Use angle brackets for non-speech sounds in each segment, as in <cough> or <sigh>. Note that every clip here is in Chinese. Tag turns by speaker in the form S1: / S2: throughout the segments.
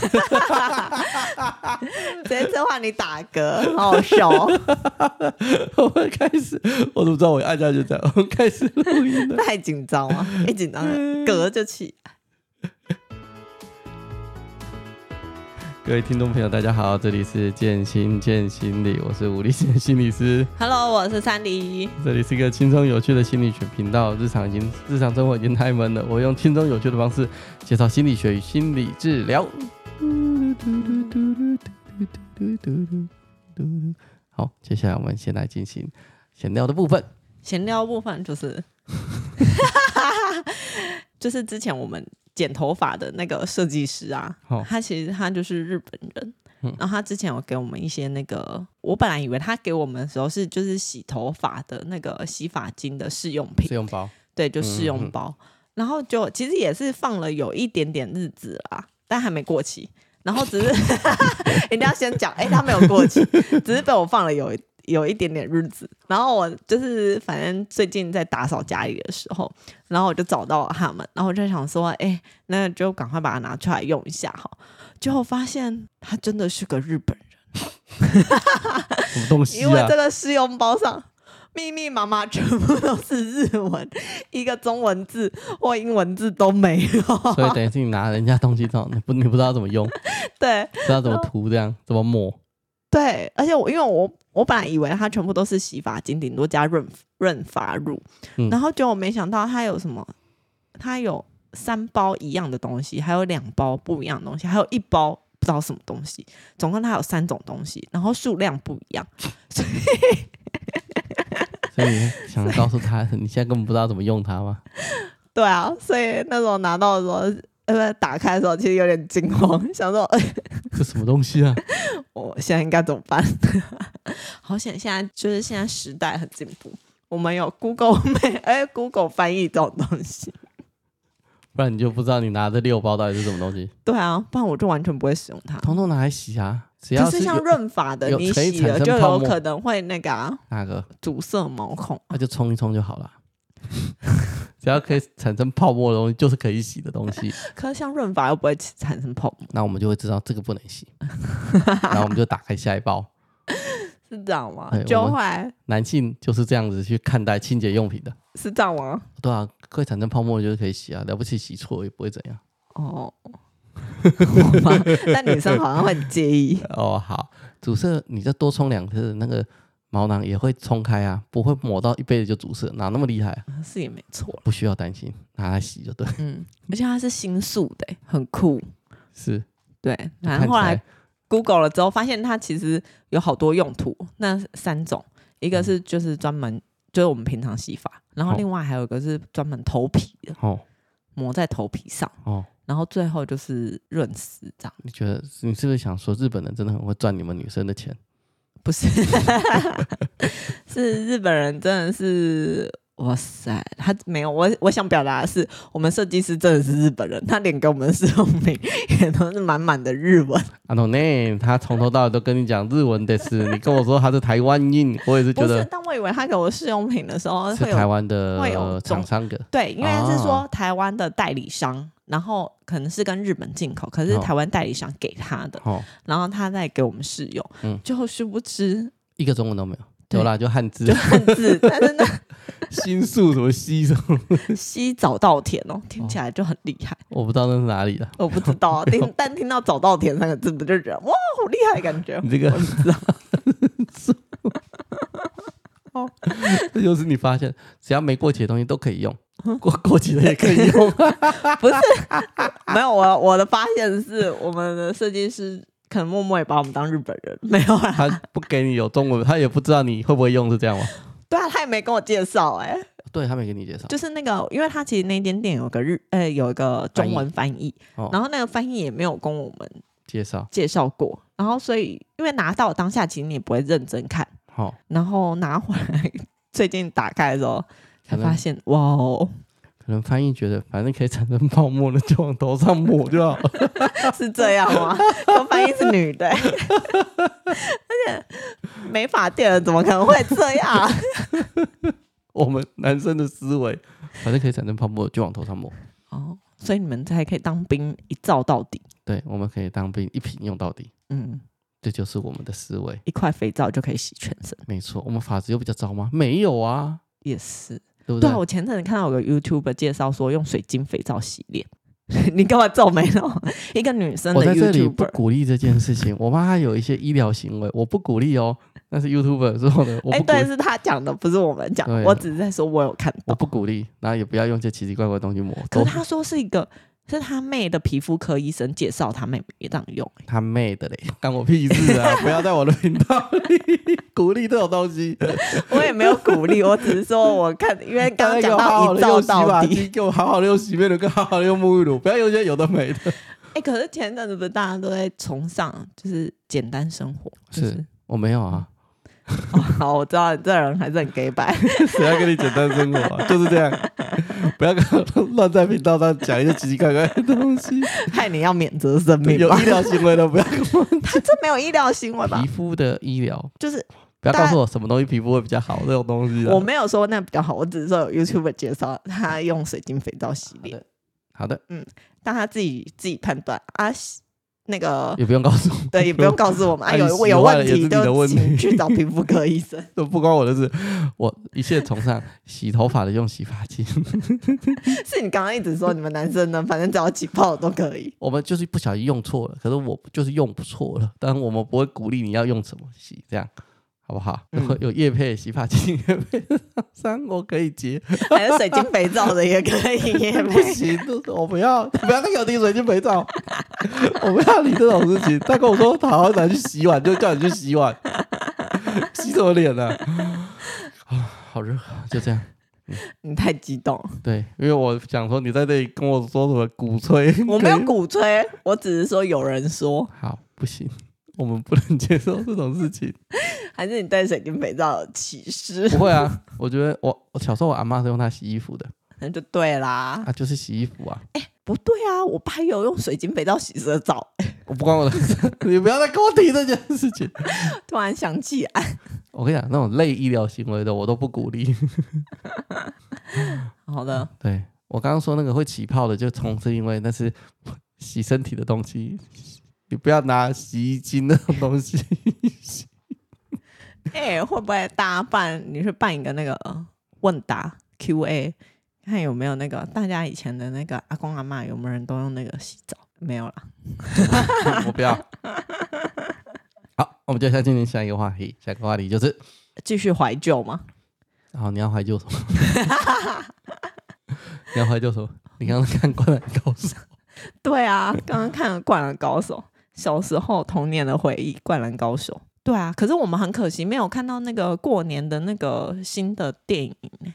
S1: <laughs> 直接这话你打嗝，好好笑哦。<laughs>
S2: 我们开始，我怎么知道我按下就这样？我们开始录音了。
S1: 太紧张了，一紧张嗝就起。
S2: 各位听众朋友，大家好，这里是健心建心理，我是吴立贤心理师。
S1: Hello，我是三迪。
S2: 这里是一个轻松有趣的心理学频道。日常已经日常生活已经太闷了，我用轻松有趣的方式介绍心理学与心理治疗。好，接下来我们先来进行闲聊的部分。
S1: 闲聊部分就是，<laughs> 就是之前我们。剪头发的那个设计师啊，哦、他其实他就是日本人，嗯、然后他之前有给我们一些那个，我本来以为他给我们的时候是就是洗头发的那个洗发精的试用品，
S2: 试用包，
S1: 对，就试用包，嗯、然后就其实也是放了有一点点日子啦，但还没过期，然后只是 <laughs> 一定要先讲，哎、欸，他没有过期，只是被我放了有。有一点点日子，然后我就是反正最近在打扫家里的时候，然后我就找到了他们，然后我就想说，哎，那就赶快把它拿出来用一下哈。结果发现它真的是个日本人，
S2: 什么东西啊？
S1: 因为这个试用包上密密麻麻全部都是日文，一个中文字或英文字都没有。<laughs>
S2: 所以等于是你拿人家东西之后，你不你不知道怎么用，<laughs>
S1: 对，
S2: 不知道怎么涂这样，怎么抹。
S1: 对，而且我因为我我本来以为它全部都是洗发精，顶多加润润发乳，嗯、然后结果没想到它有什么，它有三包一样的东西，还有两包不一样的东西，还有一包不知道什么东西，总共它有三种东西，然后数量不一样，所以
S2: 所以想告诉他，你现在根本不知道怎么用它吗？<laughs>
S1: 对啊，所以那时候拿到的时候。呃，打开的时候其实有点惊慌，想说，哎，<laughs>
S2: 这什么东西啊？<laughs>
S1: 我现在应该怎么办？好险，现在就是现在时代很进步，我们有 Google 没？哎，Google 翻译这种东西，
S2: 不然你就不知道你拿这六包到底是什么东西。
S1: 对啊，不然我就完全不会使用它。
S2: 通通拿来洗啊，只要
S1: 是像润发的，你洗了就有可能会那个啊，
S2: 哪个
S1: 阻塞毛孔？
S2: 那就冲一冲就好了。<laughs> 只要可以产生泡沫的东西，就是可以洗的东西。<laughs>
S1: 可是像润发又不会产生泡沫，
S2: 那我们就会知道这个不能洗。<laughs> 然后我们就打开下一包，
S1: 是这样吗？就会
S2: 男性就是这样子去看待清洁用品的，
S1: 是这样吗？
S2: 对啊，可以产生泡沫就是可以洗啊，了不起洗错也不会怎样。
S1: 哦，<laughs> 但女生好像会很介意。<laughs>
S2: 哦，好，阻塞你再多冲两次那个。毛囊也会冲开啊，不会抹到一辈子就阻塞，哪那么厉害啊？
S1: 是也没错，
S2: 不需要担心，拿来洗就对。
S1: 嗯，而且它是新素的，很酷。
S2: 是，
S1: 对。然后后来 Google 了之后，发现它其实有好多用途。那三种，一个是就是专门就是我们平常洗发，然后另外还有一个是专门头皮的，哦，抹在头皮上，哦，然后最后就是润湿这样。
S2: 你觉得你是不是想说日本人真的很会赚你们女生的钱？
S1: 不是，<laughs> 是日本人真的是哇塞，他没有我我想表达的是，我们设计师真的是日本人，他连给我们的试用品也都是满满的日文。
S2: 啊，no 呢，他从头到尾都跟你讲日文的事，你跟我说他是台湾印，我也是觉得。
S1: 但我以为他给我试用品的时候
S2: 是台湾的会有厂商的，
S1: 对，因为是说台湾的代理商。然后可能是跟日本进口，可是台湾代理商给他的，哦、然后他再给我们试用，嗯，最后殊不知
S2: 一个中文都没有，对有啦，就汉字，
S1: 就汉字，但是那
S2: 新宿什么西什么
S1: 西早稻田哦，听起来就很厉害，
S2: 我不知道那是哪里的，
S1: 我不知道，<laughs> 听但听到早稻田三个字，不就觉得哇，好厉害的感觉，
S2: 你这个
S1: 我知道。<laughs>
S2: 哦，这就是你发现，只要没过期的东西都可以用，过过期的也可以用。<laughs>
S1: 不是，没有我我的发现是，我们的设计师可能默默也把我们当日本人，没有啦。
S2: 他不给你有中文，他也不知道你会不会用，是这样吗？
S1: 对啊，他也没跟我介绍，哎，
S2: 对他没给你介绍，
S1: 就是那个，因为他其实那间店有个日，呃，有一个中文翻译，翻译然后那个翻译也没有跟我们
S2: 介绍。
S1: 介绍过，然后所以因为拿到当下，其实你也不会认真看。好，然后拿回来，<laughs> 最近打开的时候才发现，哇哦！
S2: 可能翻译觉得，反正可以产生泡沫的，就往头上抹就好。<laughs>
S1: 是这样吗？我翻译是女的，而且美发店怎么可能会这样？<laughs>
S2: 我们男生的思维，反正可以产生泡沫，就往头上抹。
S1: 哦，所以你们才可以当兵一照到底。
S2: 对，我们可以当兵一瓶用到底。
S1: 嗯，
S2: 这就是我们的思维。
S1: 一块肥皂就可以洗全身。
S2: 没错，我们法子又比较糟吗？没有啊，
S1: 也是，
S2: 对不对？
S1: 对啊，我前阵子看到有个 YouTuber 介绍说用水晶肥皂洗脸。<laughs> 你干嘛皱眉头？<laughs> 一个女生的 YouTuber，
S2: 我在这里不鼓励这件事情。我怕她有一些医疗行为，我不鼓励哦。那是 YouTuber 说的，<laughs> 哎、欸，
S1: 对，是他讲的，不是我们讲。我只是在说，我有看到。
S2: 我不鼓励，然后也不要用这奇奇怪怪的东西抹。
S1: 可是他说是一个。是他妹的皮肤科医生介绍他妹妹这样用，
S2: 他妹的嘞，<laughs> 关我屁事啊！<laughs> 不要在我的频道里鼓励这种东西。<laughs>
S1: 我也没有鼓励，我只是说我看，因为刚刚讲到一照到底，
S2: 给我好好的用洗面乳，跟好好的用沐浴乳，不要用些有的没的。
S1: 哎、欸，可是前阵子不是大家都在崇尚就是简单生活，就是、
S2: 是我没有啊。<laughs>
S1: 哦、好，我知道你这人还是很给白。<laughs>
S2: 谁要跟你简单生活啊？<laughs> 就是这样，不要乱在频道上讲一些奇奇怪怪的东西，
S1: 害你要免责声明。
S2: 有医疗行为的不要跟我。
S1: 他这没有医疗行为吧？
S2: 皮肤的医疗
S1: 就是
S2: 不要告诉我什么东西皮肤会比较好这种东西。
S1: 我没有说那比较好，我只是说有 YouTube 介绍他用水晶肥皂洗脸。
S2: 好的，
S1: 嗯，但他自己自己判断啊。那个
S2: 也不用告诉我，<laughs>
S1: 对，也不用告诉我们。哎，有有问题就请去找皮肤科医生。<laughs>
S2: 都不关我的事，我一切崇尚洗头发的用洗发精。<laughs>
S1: 是你刚刚一直说你们男生呢，反正只要起泡都可以。
S2: 我们就是不小心用错了，可是我就是用不错了，但我们不会鼓励你要用什么洗，这样。好不好？有有业配洗发精，三我可以接，
S1: 还有水晶肥皂的也可以。
S2: 不行，我不要，不要再给我提水晶肥皂，<laughs> 我不要你这种事情。他跟我说他好好拿去洗碗，就叫你去洗碗，<laughs> 洗什么脸呢？啊，好热，就这样。
S1: 你太激动。
S2: 对，因为我想说你在这里跟我说什么鼓吹，
S1: 我没有鼓吹，我只是说有人说。
S2: 好，不行。我们不能接受这种事情，<laughs>
S1: 还是你对水晶肥皂有歧视？
S2: 不会啊，我觉得我我小时候我阿妈是用它洗衣服的，
S1: 那 <laughs> 就对啦。
S2: 啊，就是洗衣服啊。
S1: 哎、欸，不对啊，我爸有用水晶肥皂洗色澡。<laughs>
S2: 我不关我的事，你不要再跟我提这件事情。<laughs>
S1: 突然想起来，
S2: 我跟你讲，那种类医疗行为的我都不鼓励。
S1: 好的，
S2: 对我刚刚说那个会起泡的，就从是因为那是洗身体的东西。你不要拿洗衣精那种东西洗。
S1: 哎、欸，会不会大家办？你去办一个那个问答 Q&A，看有没有那个大家以前的那个阿公阿嬷有没有人都用那个洗澡？没有了。<laughs>
S2: 我不要。好，我们接下来进行下一个话题。下一个话题就是
S1: 继续怀旧吗？
S2: 好，<laughs> 你要怀旧什么？<laughs> 你要怀旧什么？你刚刚看《灌篮高手》？
S1: 对啊，刚刚看了《灌篮高手》。小时候童年的回忆，《灌篮高手》。对啊，可是我们很可惜没有看到那个过年的那个新的电影呢。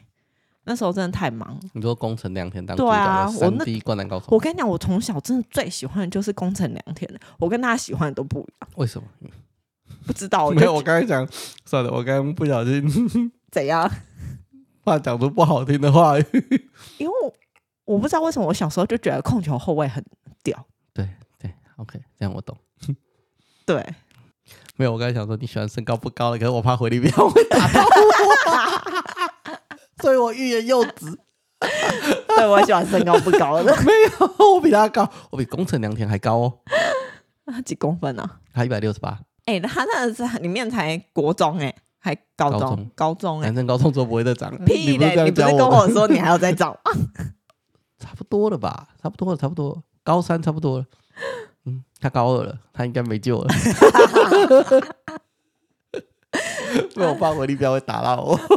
S1: 那时候真的太忙。你
S2: 说宫城良田当主角的三 D 灌篮高手。
S1: 我跟你讲，我从小真的最喜欢的就是宫城良田。我跟大家喜欢的都不一样。
S2: 为什么？<laughs>
S1: 不知道。
S2: 没有，我刚才讲算了，我刚刚不小心 <laughs>
S1: 怎样？
S2: 怕讲出不好听的话语。<laughs>
S1: 因为我，我不知道为什么我小时候就觉得控球后卫很屌。
S2: 对对 OK，这样我懂。
S1: 对，
S2: 没有，我刚才想说你喜欢身高不高的，可是我怕回力镖会打到我，所以我欲言又止。<laughs>
S1: 对，我喜欢身高不高的，<laughs>
S2: 没有，我比他高，我比工程良田还高哦。<laughs>
S1: 他几公分呢、啊？
S2: 他一百六十八。
S1: 哎，他那是里面才国中哎、欸，还高中，高中，高中哎、欸，
S2: 男生高中都不会再长。
S1: 屁嘞！你不是跟我说你还要再长吗？
S2: 差不多了吧？差不多了，差不多。高三差不多了。嗯，他高二了，他应该没救了。因为我爸回力镖会打到我。<laughs>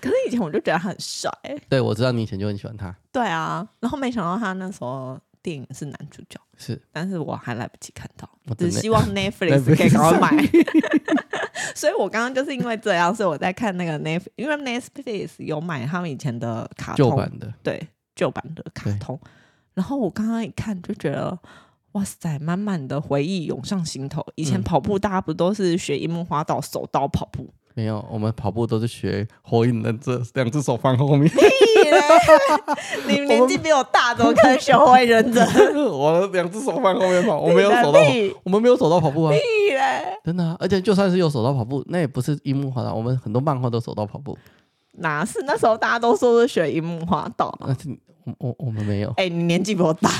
S1: 可是以前我就觉得他很帅。
S2: 对，我知道你以前就很喜欢他。
S1: 对啊，然后没想到他那时候电影是男主角。
S2: 是，但
S1: 是我还来不及看到，我只希望 <laughs> Netflix 可以赶快买。<laughs> 所以我刚刚就是因为这样，所以我在看那个 Netflix，因为 Netflix 有买他们以前的卡通
S2: 旧版的，
S1: 对，旧版的卡通。然后我刚刚一看就觉得，哇塞，满满的回忆涌上心头。以前跑步大家不都是学樱木花道手刀跑步？嗯、
S2: 没有，我们跑步都是学火影忍者，<laughs> 两只手放后面。<laughs>
S1: 你年纪比我大，怎么可能学火影忍者？<laughs>
S2: 我两只手放后面跑，我没有手刀，我们没有手刀跑步啊！真的、啊，而且就算是有手刀跑步，那也不是樱木花道。我们很多漫画都手刀跑步。
S1: 哪是那时候大家都说是学樱木花道？
S2: 那是。我我我们没有。
S1: 哎、欸，你年纪比我大，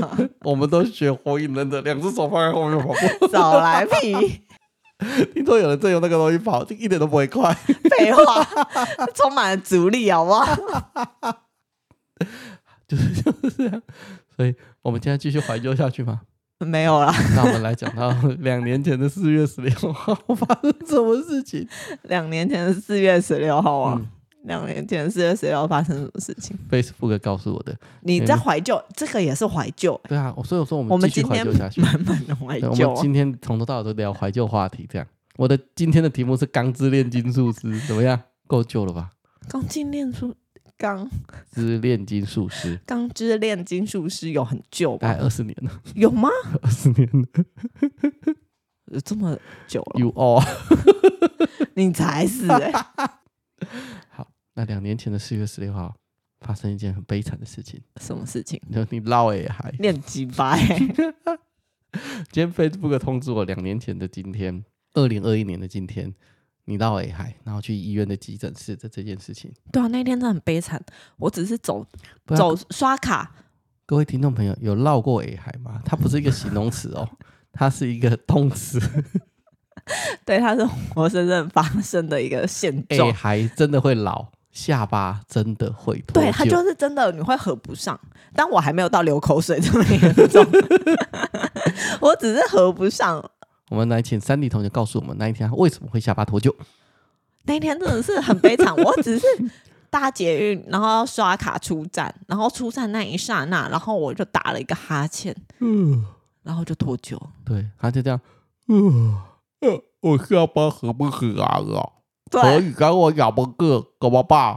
S1: <laughs>
S2: 我们都学火影忍者，两只手放在后面跑步。<laughs>
S1: 少来屁！<laughs>
S2: 听说有人在用那个东西跑，就一点都不会快。
S1: 废话，充满了阻力，好不好？
S2: 就是就是这样。所以，我们今天继续怀旧下去吗？
S1: 没有啦。
S2: 那我们来讲到两年前的四月十六号发生什么事情？
S1: 两年前的四月十六号啊。嗯两年前四月十六号发生什么事情
S2: ？Facebook 告诉我的。
S1: 你在怀旧，这个也是怀旧。
S2: 对啊，所以我说我们继续怀旧下去，
S1: 慢慢的怀旧。
S2: 我们今天从头到尾都聊怀旧话题，这样。我的今天的题目是《钢之炼金术师》，怎么样？<laughs> 够旧了吧？
S1: 钢之炼术钢
S2: 之炼金术师，
S1: 钢之炼金术师有很旧吧？
S2: 大概二十年了。
S1: 有吗？<laughs>
S2: 二十年了，
S1: 有这么久了
S2: ？You all，
S1: 你才是哎。<laughs>
S2: 好。那两年前的四月十六号，发生一件很悲惨的事情。
S1: 什么事情？
S2: 就你老也还
S1: 念几百。<laughs>
S2: 今天 Facebook 通知我，两年前的今天，二零二一年的今天，你老也还，然后去医院的急诊室的这件事情。
S1: 对啊，那天真的很悲惨。我只是走走刷卡。
S2: 各位听众朋友，有绕过也还吗？它不是一个形容词哦，它是一个动词。<laughs>
S1: 对，它是活生生发生的一个现状。
S2: 也还真的会老。下巴真的会脱臼，
S1: 对，他就是真的，你会合不上。但我还没有到流口水这么严重，<laughs> 我只是合不上。
S2: 我们来请三弟同学告诉我们那一天为什么会下巴脱臼。
S1: 那一天真的是很悲惨，我只是搭捷运，然后刷卡出站，然后出站那一刹那，然后我就打了一个哈欠，嗯，然后就脱臼。
S2: 对，他就这样，嗯，呃，我下巴合不合啊？可以跟我咬不个，怎么办？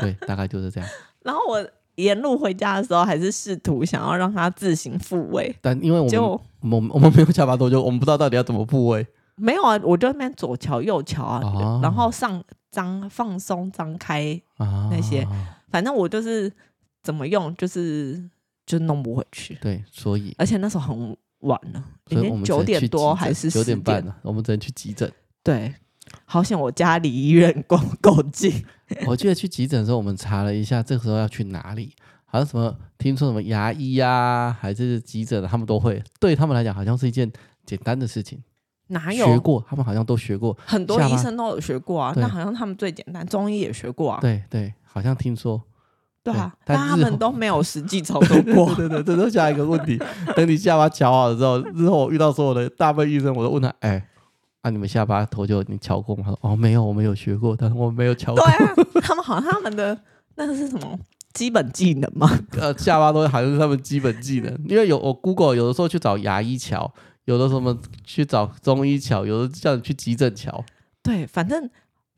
S2: 对，大概就是这样。
S1: 然后我沿路回家的时候，还是试图想要让它自行复位，
S2: 但因为我们就我们我们没有下巴多久，我们不知道到底要怎么复位。
S1: 没有啊，我就那边左瞧右瞧啊，啊然后上张放松张开那些，啊、反正我就是怎么用，就是就弄不回去。
S2: 对，所以
S1: 而且那时候很晚了，已经九点多还是九点半了，
S2: 我们只能去急诊。
S1: 对。好险，我家离医院够够近。<laughs>
S2: 我记得去急诊的时候，我们查了一下，这个时候要去哪里？好像什么听说什么牙医呀、啊，还是急诊的，他们都会。对他们来讲，好像是一件简单的事情。
S1: 哪有
S2: 学过？他们好像都学过，
S1: 很多医生都有学过啊。那好像他们最简单，中医也学过啊。
S2: 对对，好像听说。
S1: 对啊，但他们都没有实际操作 <laughs> 过。
S2: 对对对，这是下一个问题。等你下巴瞧好了之后，日后我遇到所有的大部分医生，我都问他，哎。啊！你们下巴头就，你乔过吗？他说：哦，没有，我没有学过，但是我没有敲过。
S1: 对啊，<laughs> 他们好像他们的那个是什么基本技能吗？<laughs>
S2: 呃，下巴都好像是他们基本技能，因为有我 Google 有的时候去找牙医瞧，有的什么去找中医瞧，有的叫你去急诊瞧。
S1: 对，反正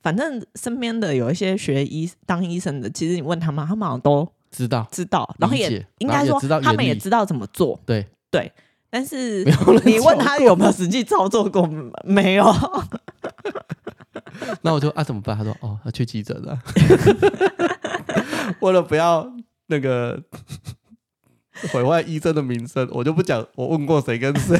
S1: 反正身边的有一些学医当医生的，其实你问他们，他们好像都知道知道，然后也应该说他们也知道怎么做。
S2: 对
S1: 对。但是你问他有没有实际操作过？没有。<laughs>
S2: 那我就啊怎么办？他说哦，要去急诊了。<laughs> 为了不要那个毁坏医生的名声，我就不讲我问过谁跟谁。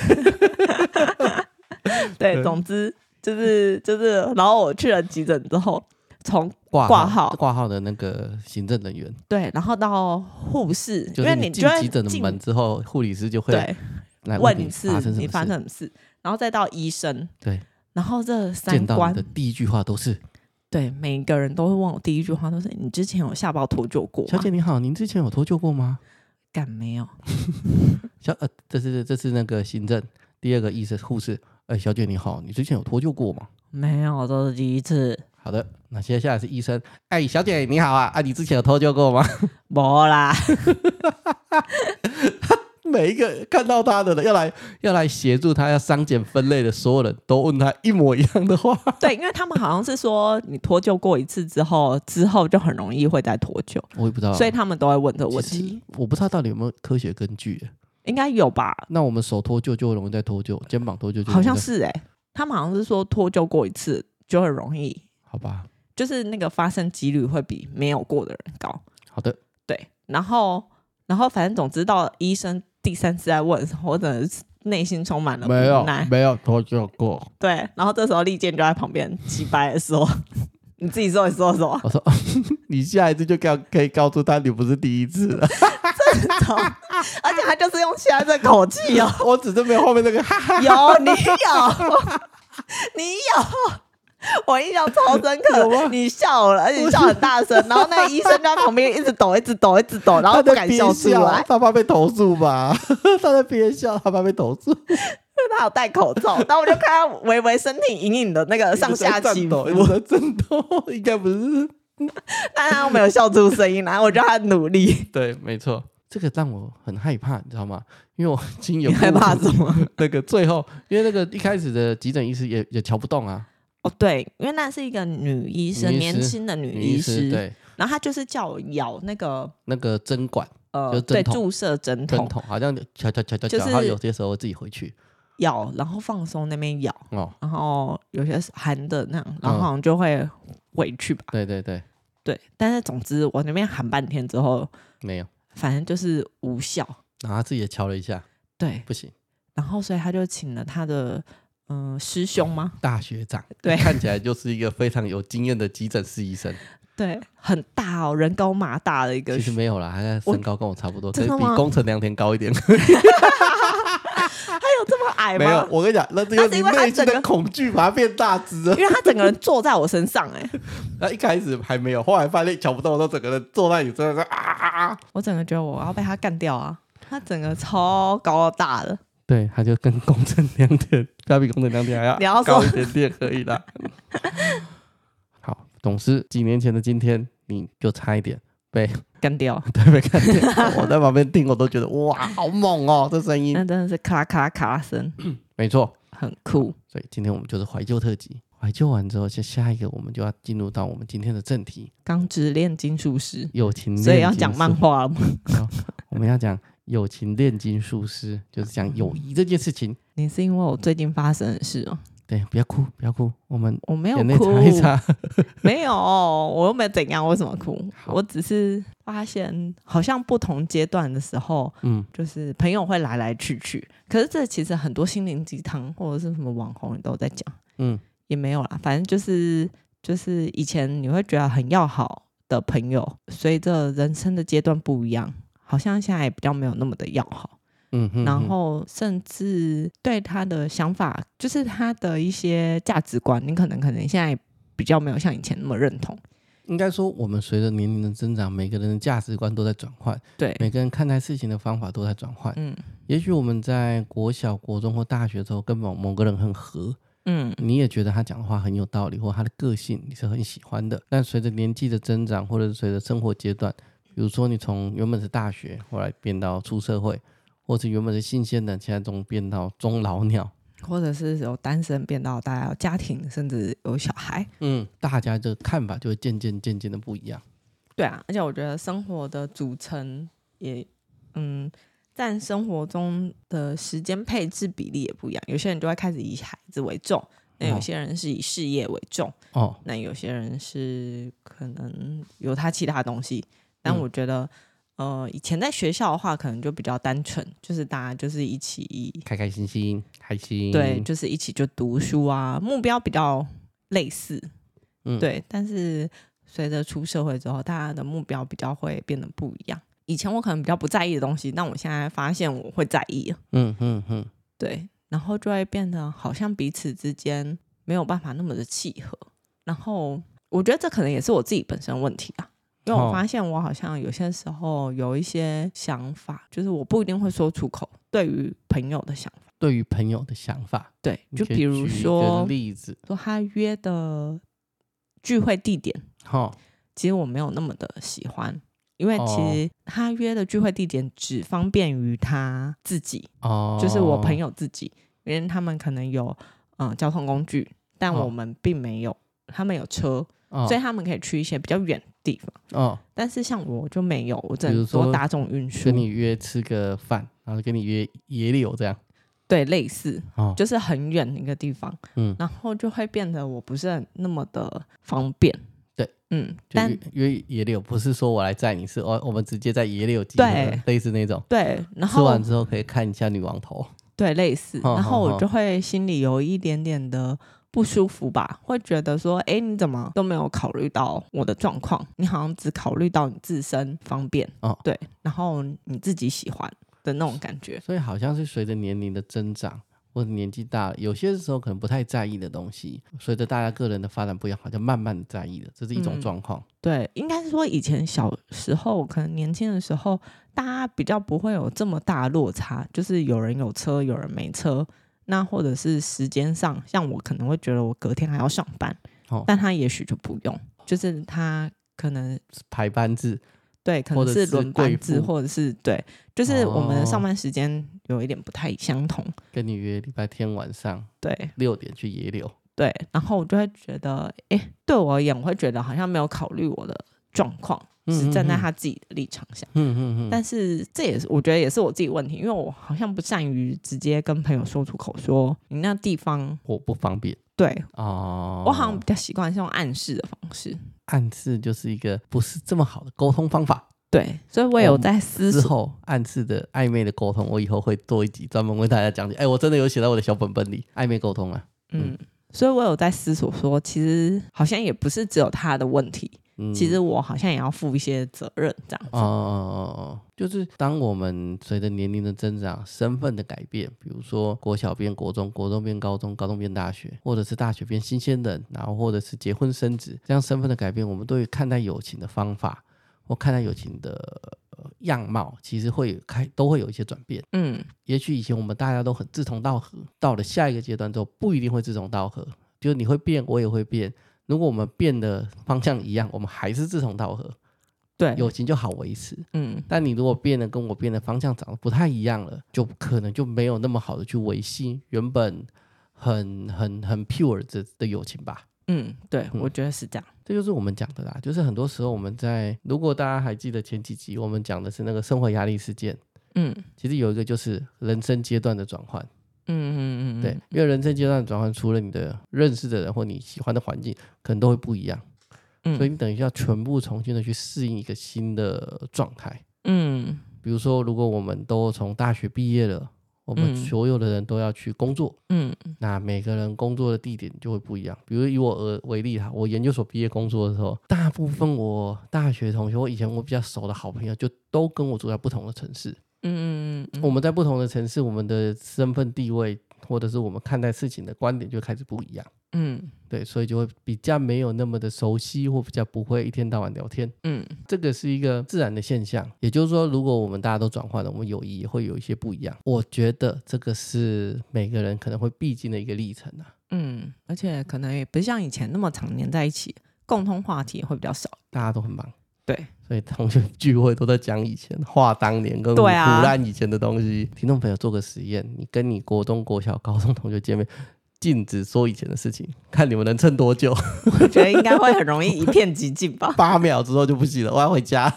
S2: <laughs>
S1: 对，总之就是就是，然后我去了急诊之后，从挂号
S2: 挂号的那个行政人员，
S1: 对，然后到护士，
S2: 因为你进急诊的门之后，护理师就会
S1: 对。来问你是你发生什么事，然后再到医生，
S2: 对，
S1: 然后这三关
S2: 的第一句话都是，
S1: 对，每一个人都会问我第一句话都是，你之前有下巴脱臼过？
S2: 小姐你好，您之前有脱臼过吗？
S1: 干没有？<laughs>
S2: 小呃，这是这是那个行政，第二个医生护士，哎，小姐你好，你之前有脱臼过吗？
S1: 没有，这是第一次。
S2: 好的，那接下来是医生，哎，小姐你好啊，啊，你之前有脱臼过吗？<laughs>
S1: 没啦。<laughs>
S2: 每一个看到他的人要来要来协助他要删减分类的所有人都问他一模一样的话。<laughs>
S1: 对，因为他们好像是说你脱臼过一次之后，之后就很容易会再脱臼。
S2: 我也不知道，
S1: 所以他们都会问这个问题。
S2: 我不知道到底有没有科学根据，
S1: 应该有吧？
S2: 那我们手脱臼就会容易再脱臼，肩膀脱臼就
S1: 好像是哎、欸，他们好像是说脱臼过一次就很容易，
S2: 好吧？
S1: 就是那个发生几率会比没有过的人高。
S2: 好的，
S1: 对，然后然后反正总之到医生。第三次在问的时候，我真的是内心充满了无奈。
S2: 没有，没有脱臼过。
S1: 对，然后这时候利剑就在旁边急白的说：“ <laughs> 你自己说你说什么？
S2: 我说 <laughs> 你下一次就告可以告诉他你不是第一次了，
S1: 真的，而且他就是用现在这口气哦，
S2: 我只是没有后面那个哈哈，
S1: 有你有你有。<laughs> 我印象超深刻，你笑了，而且笑很大声，然后那个医生就在旁边一直抖，一直抖，一直抖，然后不敢笑出来，
S2: 他怕被投诉吧？<laughs> 他在憋笑，他怕被投诉，因
S1: 为他有戴口罩。然后我就看他微微身体隐隐的那个上下起伏，
S2: 我的震动应该不是，
S1: 但他没有笑出声音来，我觉得他努力。
S2: 对，没错，这个让我很害怕，你知道吗？因为我经有
S1: 害怕什么？
S2: 那个最后，因为那个一开始的急诊医师也也瞧不动啊。
S1: 哦，对，因为那是一个女医生，医年轻的女医师，对。然后她就是叫我咬那个
S2: 那个针管，
S1: 呃，
S2: 就
S1: 对，注射针筒，
S2: 针筒好像敲敲敲敲敲，然后有些时候自己回去
S1: 咬，然后放松那边咬，哦，然后有些含的那样，然后好像就会回去吧。
S2: 嗯、对对对
S1: 对，但是总之我那边喊半天之后
S2: 没有，
S1: 反正就是无效。
S2: 然后他自己也敲了一下，
S1: 对，
S2: 不行。
S1: 然后所以他就请了他的。嗯，师兄吗？
S2: 大学长，<laughs>
S1: 对，
S2: 看起来就是一个非常有经验的急诊室医生。<laughs>
S1: 对，很大哦，人高马大的一个。
S2: 其实没有啦，他身高跟我差不多，可以比工程良田高一点。<laughs> 他有
S1: 这么矮吗？
S2: 没有，我跟你讲，那这个是因为他整个恐惧把他变大只了，
S1: 因为他整个人坐在我身上，哎，
S2: 那一开始还没有，后来发现瞧不到，我都整个人坐在你身上啊啊！
S1: 我整个觉得我要被他干掉啊！他整个超高大的。
S2: 对，他就跟宫城良田，<laughs> 他比宫城良田还要高一点点，可以的。好，董事，几年前的今天，你就差一点被
S1: 干掉，<laughs>
S2: 对，被干掉。我在旁边听，我都觉得哇，好猛哦，这声音，
S1: 那真的是咔咔咔啦声，<coughs>
S2: 没错，
S1: 很酷。
S2: 所以今天我们就是怀旧特辑，怀旧完之后，下下一个我们就要进入到我们今天的正题——
S1: 钢之炼金术师，
S2: 友情，
S1: 所以要讲漫画吗？
S2: 我们要讲。友情炼金术师就是讲友谊这件事情。
S1: 你是因为我最近发生的事哦？
S2: 对，不要哭，不要哭。我们
S1: 我没有哭，<laughs> 没有，我又没怎样，为什么哭？我只是发现，好像不同阶段的时候，嗯，就是朋友会来来去去。可是这其实很多心灵鸡汤或者是什么网红都在讲，嗯，也没有啦。反正就是就是以前你会觉得很要好的朋友，随着人生的阶段不一样。好像现在也比较没有那么的要好，嗯哼哼，然后甚至对他的想法，就是他的一些价值观，你可能可能现在比较没有像以前那么认同。
S2: 应该说，我们随着年龄的增长，每个人的价值观都在转换，
S1: 对，
S2: 每个人看待事情的方法都在转换。嗯，也许我们在国小、国中或大学的时候，跟某某个人很合，嗯，你也觉得他讲的话很有道理，或他的个性你是很喜欢的。但随着年纪的增长，或者是随着生活阶段，比如说，你从原本是大学，后来变到出社会，或者原本是新鲜的，现在中变到中老鸟，
S1: 或者是由单身变到大家有家庭，甚至有小孩，
S2: 嗯，大家的看法就会渐渐渐渐的不一样。
S1: 对啊，而且我觉得生活的组成也，嗯，占生活中的时间配置比例也不一样。有些人就会开始以孩子为重，那有些人是以事业为重，哦，那有些人是可能有他其他东西。但我觉得，嗯、呃，以前在学校的话，可能就比较单纯，就是大家就是一起
S2: 开开心心、开心，
S1: 对，就是一起就读书啊，目标比较类似，嗯，对。但是随着出社会之后，大家的目标比较会变得不一样。以前我可能比较不在意的东西，但我现在发现我会在意，嗯嗯嗯，对，然后就会变得好像彼此之间没有办法那么的契合。然后我觉得这可能也是我自己本身问题啊。因为我发现我好像有些时候有一些想法，就是我不一定会说出口。对于朋友的想法，
S2: 对于朋友的想法，
S1: 对，就比如说
S2: 例子，
S1: 说他约的聚会地点，其实我没有那么的喜欢，因为其实他约的聚会地点只方便于他自己，就是我朋友自己，因为他们可能有嗯交通工具，但我们并没有，他们有车。所以他们可以去一些比较远的地方，哦，但是像我就没有，我只能说大众运输，
S2: 跟你约吃个饭，然后跟你约野柳这样，
S1: 对，类似，哦，就是很远的一个地方，嗯，然后就会变得我不是很那么的方便，
S2: 对，嗯，但约野柳不是说我来载你，是哦，我们直接在野柳集合，对，类似那种，
S1: 对，然后
S2: 吃完之后可以看一下女王头，
S1: 对，类似，然后我就会心里有一点点的不舒服吧，会觉得说，哎，你怎么都没有考虑到我的状况？你好像只考虑到你自身方便哦，对，然后你自己喜欢的那种感觉。
S2: 所以好像是随着年龄的增长。或者年纪大了，有些时候可能不太在意的东西，随着大家个人的发展不一样，好像慢慢的在意了，这是一种状况。嗯、
S1: 对，应该是说以前小时候，可能年轻的时候，大家比较不会有这么大落差，就是有人有车，有人没车，那或者是时间上，像我可能会觉得我隔天还要上班，哦、但他也许就不用，就是他可能
S2: 排班制。
S1: 对，可能是轮班制，或者是对，就是我们的上班时间有一点不太相同。
S2: 跟你约礼拜天晚上，
S1: 对，
S2: 六点去野柳，
S1: 对，然后我就会觉得，哎，对我而言，我会觉得好像没有考虑我的状况，是站在他自己的立场下。嗯嗯嗯。但是这也是我觉得也是我自己问题，因为我好像不善于直接跟朋友说出口，说你那地方
S2: 我不方便。
S1: 对哦，我好像比较习惯是用暗示的方式。
S2: 暗示就是一个不是这么好的沟通方法，
S1: 对，所以我有在思索。之后
S2: 暗示的暧昧的沟通，我以后会做一集专门为大家讲解。哎，我真的有写在我的小本本里，暧昧沟通啊，
S1: 嗯，所以我有在思索说，其实好像也不是只有他的问题。嗯、其实我好像也要负一些责任，这样子。哦哦哦哦，
S2: 就是当我们随着年龄的增长、身份的改变，比如说国小变国中、国中变高中、高中变大学，或者是大学变新鲜人，然后或者是结婚生子，这样身份的改变，我们对于看待友情的方法或看待友情的样貌，其实会开都会有一些转变。嗯，也许以前我们大家都很志同道合，到了下一个阶段之后，不一定会志同道合，就是你会变，我也会变。如果我们变的方向一样，我们还是志同道合，
S1: 对，
S2: 友情就好维持。嗯，但你如果变得跟我变的方向长得不太一样了，就可能就没有那么好的去维系原本很很很 pure 的的友情吧。
S1: 嗯，对，嗯，我觉得是这样。
S2: 这就是我们讲的啦，就是很多时候我们在，如果大家还记得前几集我们讲的是那个生活压力事件，嗯，其实有一个就是人生阶段的转换。嗯嗯嗯，对，因为人生阶段转换，除了你的认识的人或你喜欢的环境，可能都会不一样。嗯，所以你等于要全部重新的去适应一个新的状态。嗯，比如说，如果我们都从大学毕业了，我们所有的人都要去工作。嗯，那每个人工作的地点就会不一样。比如以我而为例哈，我研究所毕业工作的时候，大部分我大学同学，我以前我比较熟的好朋友，就都跟我住在不同的城市。嗯嗯嗯，我们在不同的城市，我们的身份地位，或者是我们看待事情的观点就开始不一样。嗯，对，所以就会比较没有那么的熟悉，或比较不会一天到晚聊天。嗯，这个是一个自然的现象。也就是说，如果我们大家都转换了，我们友谊也会有一些不一样。我觉得这个是每个人可能会必经的一个历程啊。
S1: 嗯，而且可能也不像以前那么常黏在一起，共同话题也会比较少，
S2: 大家都很忙。
S1: 对，
S2: 所以同学聚会都在讲以前话当年跟古烂以前的东西。啊、听众朋友做个实验，你跟你国中、国小、高中同学见面，禁止说以前的事情，看你们能撑多久。
S1: 我觉得应该会很容易一片寂静吧。<laughs>
S2: 八秒之后就不行了，我要回家。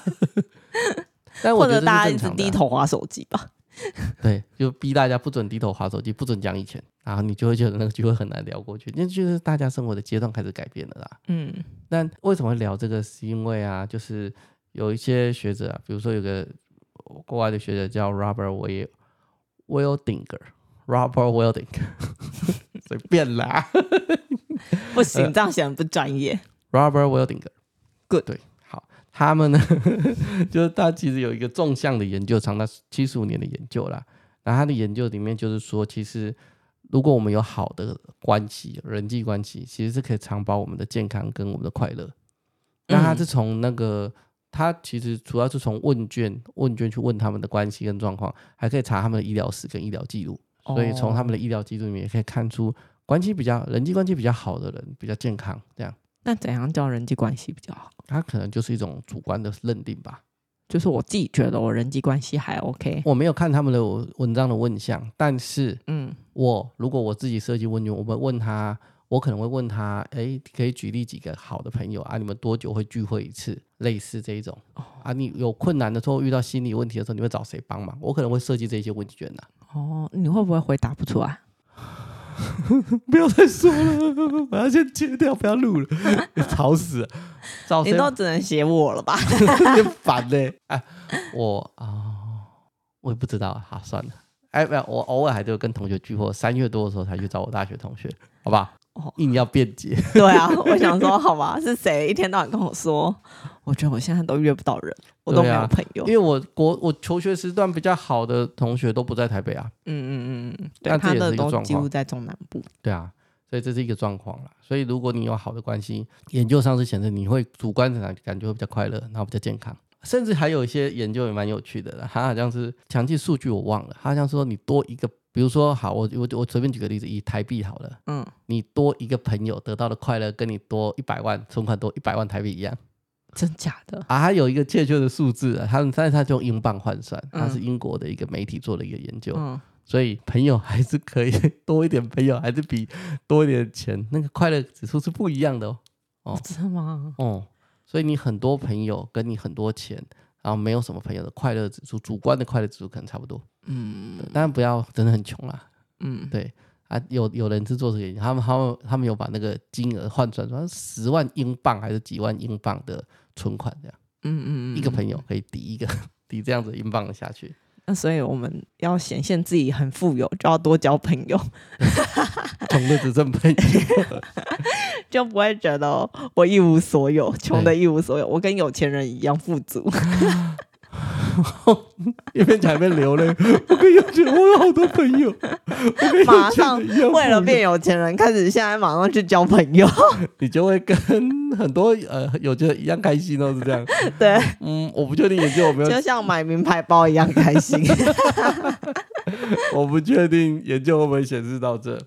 S2: <laughs> 但我觉得
S1: 或者大家一直低头滑手机吧。<laughs>
S2: 对，就逼大家不准低头划手机，不准讲以前，然后你就会觉得那个聚会很难聊过去，那就是大家生活的阶段开始改变了啦。嗯，但为什么会聊这个？是因为啊，就是有一些学者啊，比如说有个国外的学者叫 Robert Wildinger，Robert Wilding，<laughs> 随便啦，<laughs>
S1: 不行，这样显得不专业。
S2: Robert Wildinger，good，对。他们呢，<laughs> 就是他其实有一个纵向的研究，长达七十五年的研究啦。然后他的研究里面就是说，其实如果我们有好的关系、人际关系，其实是可以长保我们的健康跟我们的快乐。那他是从那个，他其实主要是从问卷问卷去问他们的关系跟状况，还可以查他们的医疗史跟医疗记录。所以从他们的医疗记录里面也可以看出，关系比较人际关系比较好的人比较健康。这样。
S1: 那怎样叫人际关系比较好？
S2: 他可能就是一种主观的认定吧，
S1: 就是我自己觉得我人际关系还 OK。
S2: 我没有看他们的文章的问项，但是，嗯，我如果我自己设计问卷，我们问他，我可能会问他，哎，可以举例几个好的朋友啊？你们多久会聚会一次？类似这一种哦啊，你有困难的时候，遇到心理问题的时候，你会找谁帮忙？我可能会设计这些问卷呢。
S1: 哦，你会不会回答不出来？<laughs>
S2: 不要再说了，我要先切掉，不要录了，<laughs> 吵死了。
S1: 你都只能写我了吧？<laughs>
S2: 你烦嘞！哎，我啊、哦，我也不知道，好算了。哎，没有，我偶尔还都有跟同学聚会，三月多的时候才去找我大学同学，好吧？
S1: 哦，
S2: 硬要辩解。
S1: 对啊，我想说，好吧，是谁一天到晚跟我说，我觉得我现在都约不到人，我都没有朋友，
S2: 啊、因为我国我求学时段比较好的同学都不在台北啊。
S1: 嗯嗯嗯嗯，
S2: 但这也是一个状况，
S1: 他的都几乎在中南部。
S2: 对啊，所以这是一个状况了。所以如果你有好的关系，研究上是显示你会主观上感觉会比较快乐，然后比较健康。甚至还有一些研究也蛮有趣的，他好像是详细数据我忘了，他好像说你多一个，比如说好，我我我随便举个例子，以台币好了，嗯，你多一个朋友得到的快乐，跟你多一百万存款多一百万台币一样，
S1: 真假的？
S2: 啊，他有一个确切的数字啊，他但是他就用英镑换算，他是英国的一个媒体做的一个研究，嗯，所以朋友还是可以多一点朋友，还是比多一点钱，那个快乐指数是不一样的哦。
S1: 哦，真的吗？
S2: 哦。所以你很多朋友跟你很多钱，然后没有什么朋友的快乐指数，主观的快乐指数可能差不多。嗯，当然不要真的很穷啦。嗯，对啊，有有人是做这个，他们他们他们有把那个金额换算成十万英镑还是几万英镑的存款这样。嗯嗯嗯，一个朋友可以抵一个抵这样子英镑的下去。
S1: 那所以我们要显现自己很富有，就要多交朋友。<laughs>
S2: 穷的只剩朋友，<laughs>
S1: 就不会觉得我一无所有，穷的一无所有。我跟有钱人一样富足。<laughs>
S2: 一边讲一边流泪。我跟有钱，我有好多朋友。<laughs>
S1: 马上为了变有钱人，开始现在马上去交朋友。<laughs>
S2: 你就会跟很多呃有钱人一样开心，都是这样。<laughs>
S1: 对，
S2: 嗯，我不确定研究有没有，
S1: 就像买名牌包一样开心。
S2: 我不确定研究会不会显示到这，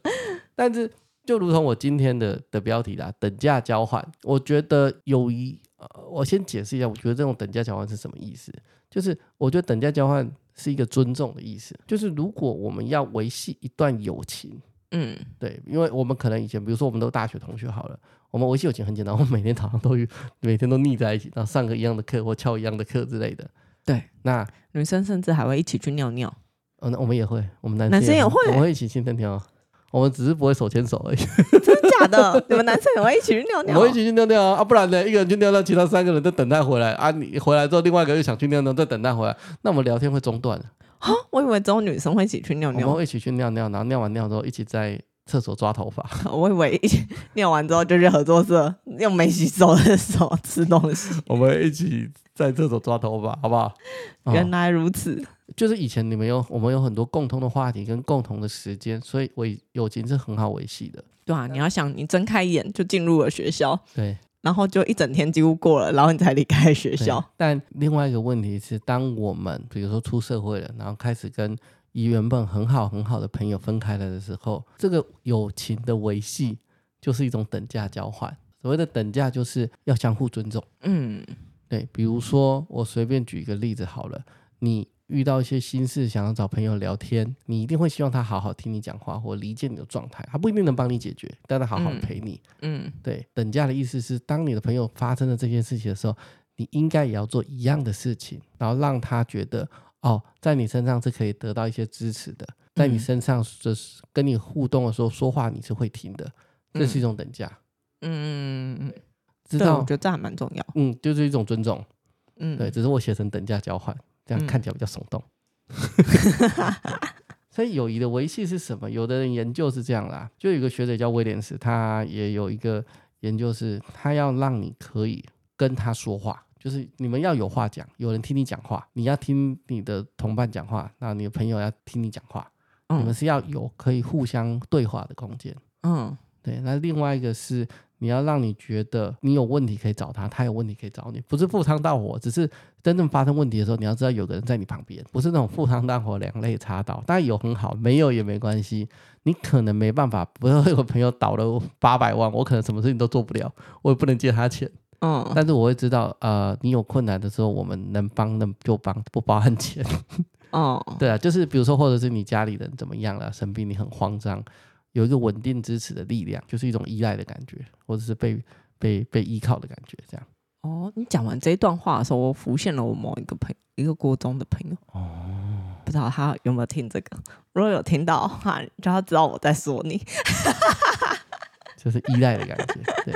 S2: 但是就如同我今天的的标题啦，等价交换。我觉得友谊，呃，我先解释一下，我觉得这种等价交换是什么意思？就是我觉得等价交换是一个尊重的意思。就是如果我们要维系一段友情，嗯，对，因为我们可能以前，比如说我们都大学同学好了，我们维系友情很简单，我们每天早上都每天都腻在一起，然后上个一样的课或翘一样的课之类的。
S1: 对，那女生甚至还会一起去尿尿。
S2: 嗯、哦，那我们也会，我们男
S1: 生也会，
S2: 我们会一起去尿尿，我们只是不会手牵手而已。<laughs>
S1: 真的假的？你们男生也会一起去尿尿？
S2: 我会一起去尿尿啊，啊不然呢？一个人去尿尿，其他三个人在等他回来啊。你回来之后，另外一个又想去尿尿，再等他回来，那我们聊天会中断。
S1: 啊，我以为只有女生会一起去尿尿。
S2: 我们会一起去尿尿，然后尿完尿之后一起在厕所抓头发。<laughs>
S1: 我以为一起尿完之后就去合作社用没洗手的手吃东西。<laughs>
S2: 我们一起在厕所抓头发，好不好？<laughs>
S1: 原来如此。
S2: 就是以前你们有我们有很多共同的话题跟共同的时间，所以维友情是很好维系的。
S1: 对啊，你要想你睁开眼就进入了学校，
S2: 对，
S1: 然后就一整天几乎过了，然后你才离开学校。
S2: 但另外一个问题是，当我们比如说出社会了，然后开始跟以原本很好很好的朋友分开了的时候，这个友情的维系就是一种等价交换。所谓的等价就是要相互尊重。嗯，对，比如说我随便举一个例子好了，你。遇到一些心事，想要找朋友聊天，你一定会希望他好好听你讲话，或理解你的状态。他不一定能帮你解决，但他好好陪你。嗯，嗯对，等价的意思是，当你的朋友发生了这件事情的时候，你应该也要做一样的事情，然后让他觉得，哦，在你身上是可以得到一些支持的，在你身上就是跟你互动的时候说话你是会听的，这是一种等价。嗯嗯嗯，知道，
S1: 我觉得这还蛮重要。
S2: 嗯，就是一种尊重。嗯，对，只是我写成等价交换。这样看起来比较耸动，<laughs> 所以友谊的维系是什么？有的人研究是这样啦，就有一个学者叫威廉斯，他也有一个研究是，他要让你可以跟他说话，就是你们要有话讲，有人听你讲话，你要听你的同伴讲话，那你的朋友要听你讲话，你们是要有可以互相对话的空间。嗯，对。那另外一个是。你要让你觉得你有问题可以找他，他有问题可以找你，不是赴汤蹈火，只是真正发生问题的时候，你要知道有个人在你旁边，不是那种赴汤蹈火两肋插刀。当然有很好，没有也没关系。你可能没办法，不要有个朋友倒了八百万，我可能什么事情都做不了，我也不能借他钱。嗯，但是我会知道，呃，你有困难的时候，我们能帮的就帮，不包含钱。哦，<laughs> 对啊，就是比如说，或者是你家里人怎么样了，生病，你很慌张。有一个稳定支持的力量，就是一种依赖的感觉，或者是被被被依靠的感觉，这样。
S1: 哦，你讲完这一段话的时候，我浮现了我某一个朋友，一个国中的朋友。哦，不知道他有没有听这个？如果有听到的话，就要知道我在说你。<laughs>
S2: 就是依赖的感觉。对。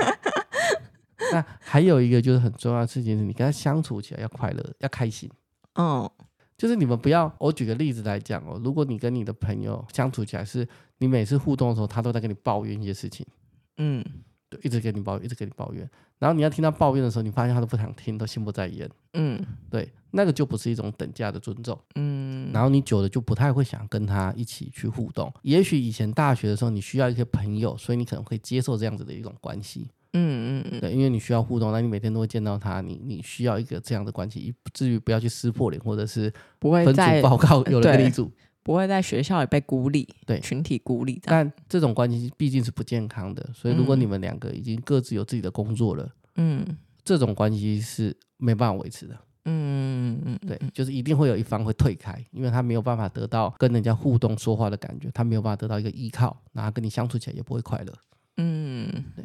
S2: 那还有一个就是很重要的事情是，你跟他相处起来要快乐，要开心。嗯。就是你们不要，我举个例子来讲哦。如果你跟你的朋友相处起来，是你每次互动的时候，他都在跟你抱怨一些事情，嗯，对，一直跟你抱怨，一直跟你抱怨。然后你要听他抱怨的时候，你发现他都不想听，都心不在焉。嗯，对，那个就不是一种等价的尊重。嗯，然后你久了就不太会想跟他一起去互动。也许以前大学的时候，你需要一些朋友，所以你可能会接受这样子的一种关系。嗯嗯嗯，对，因为你需要互动，那你每天都会见到他，你你需要一个这样的关系，以至于不要去撕破脸，或者是不会分组报告 <laughs> 有人跟你组。
S1: 不会在学校也被孤立，对群体孤立。
S2: 但这种关系毕竟是不健康的，所以如果你们两个已经各自有自己的工作了，嗯，这种关系是没办法维持的。嗯嗯嗯，对，就是一定会有一方会退开，因为他没有办法得到跟人家互动说话的感觉，他没有办法得到一个依靠，然后跟你相处起来也不会快乐。嗯，对，